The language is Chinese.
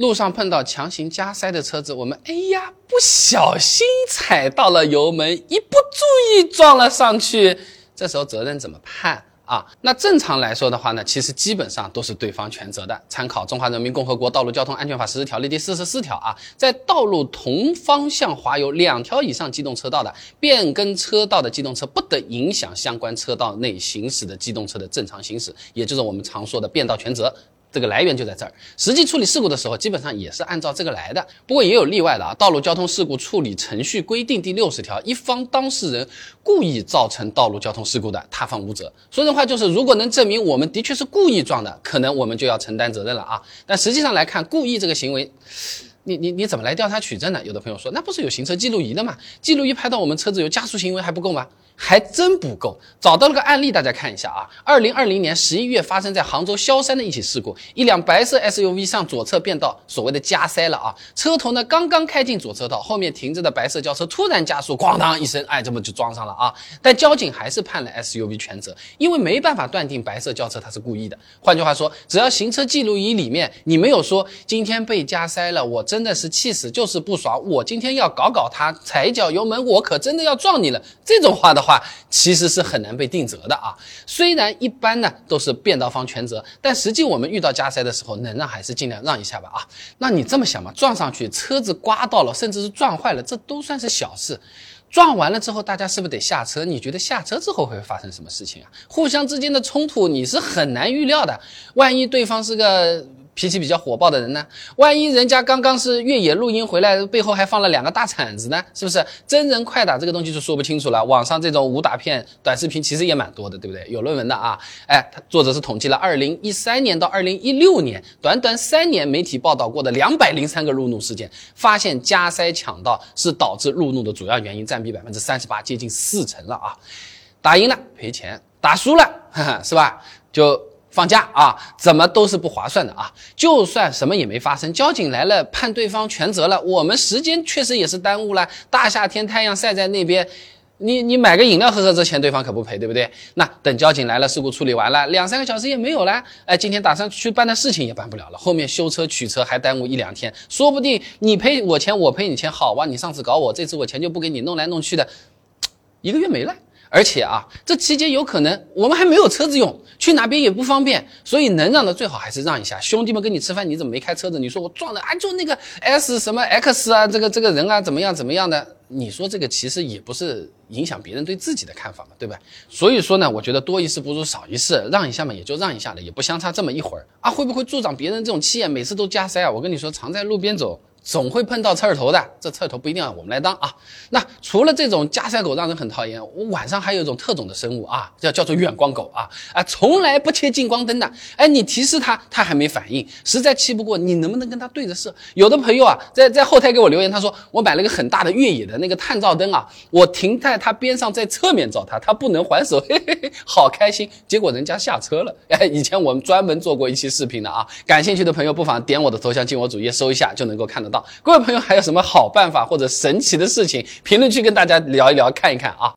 路上碰到强行加塞的车子，我们哎呀不小心踩到了油门，一不注意撞了上去，这时候责任怎么判啊？那正常来说的话呢，其实基本上都是对方全责的。参考《中华人民共和国道路交通安全法实施条例》第四十四条啊，在道路同方向划有两条以上机动车道的，变更车道的机动车不得影响相关车道内行驶的机动车的正常行驶，也就是我们常说的变道全责。这个来源就在这儿，实际处理事故的时候，基本上也是按照这个来的。不过也有例外的啊，《道路交通事故处理程序规定》第六十条，一方当事人故意造成道路交通事故的，他方无责。说人话就是，如果能证明我们的确是故意撞的，可能我们就要承担责任了啊。但实际上来看，故意这个行为。你你你怎么来调查取证呢？有的朋友说，那不是有行车记录仪的吗？记录仪拍到我们车子有加速行为还不够吗？还真不够。找到了个案例，大家看一下啊。二零二零年十一月发生在杭州萧山的一起事故，一辆白色 SUV 上左侧变道，所谓的加塞了啊。车头呢刚刚开进左车道，后面停着的白色轿车突然加速，咣当一声，哎，这么就撞上了啊。但交警还是判了 SUV 全责，因为没办法断定白色轿车它是故意的。换句话说，只要行车记录仪里面你没有说今天被加塞了，我。真真的是气死，就是不爽。我今天要搞搞他，踩一脚油门，我可真的要撞你了。这种话的话，其实是很难被定责的啊。虽然一般呢都是变道方全责，但实际我们遇到加塞的时候，能让还是尽量让一下吧啊。那你这么想嘛，撞上去，车子刮到了，甚至是撞坏了，这都算是小事。撞完了之后，大家是不是得下车？你觉得下车之后会发生什么事情啊？互相之间的冲突你是很难预料的，万一对方是个。脾气比较火爆的人呢？万一人家刚刚是越野录音回来，背后还放了两个大铲子呢？是不是？真人快打这个东西就说不清楚了。网上这种武打片短视频其实也蛮多的，对不对？有论文的啊。哎，作者是统计了二零一三年到二零一六年短短三年媒体报道过的两百零三个路怒事件，发现加塞抢道是导致路怒的主要原因，占比百分之三十八，接近四成了啊。打赢了赔钱，打输了是吧？就。放假啊，怎么都是不划算的啊！就算什么也没发生，交警来了判对方全责了，我们时间确实也是耽误了。大夏天太阳晒在那边，你你买个饮料喝喝，这钱对方可不赔，对不对？那等交警来了，事故处理完了，两三个小时也没有了，哎，今天打算去办的事情也办不了了，后面修车取车还耽误一两天，说不定你赔我钱，我赔你钱，好哇！你上次搞我，这次我钱就不给你，弄来弄去的，一个月没了。而且啊，这期间有可能我们还没有车子用，去哪边也不方便，所以能让的最好还是让一下。兄弟们跟你吃饭，你怎么没开车子？你说我撞的，啊，就那个 S 什么 X 啊，这个这个人啊，怎么样怎么样的？你说这个其实也不是影响别人对自己的看法嘛，对吧？所以说呢，我觉得多一事不如少一事，让一下嘛，也就让一下了，也不相差这么一会儿啊。会不会助长别人这种气焰？每次都加塞啊？我跟你说，常在路边走。总会碰到刺儿头的，这刺儿头不一定要我们来当啊。那除了这种加塞狗让人很讨厌，我晚上还有一种特种的生物啊，叫叫做远光狗啊啊，从来不切近光灯的。哎，你提示它，它还没反应，实在气不过，你能不能跟它对着射？有的朋友啊，在在后台给我留言，他说我买了个很大的越野的那个探照灯啊，我停在它边上，在侧面照它，它不能还手，嘿嘿嘿，好开心。结果人家下车了。哎，以前我们专门做过一期视频的啊，感兴趣的朋友不妨点我的头像进我主页搜一下，就能够看到各位朋友，还有什么好办法或者神奇的事情，评论区跟大家聊一聊，看一看啊。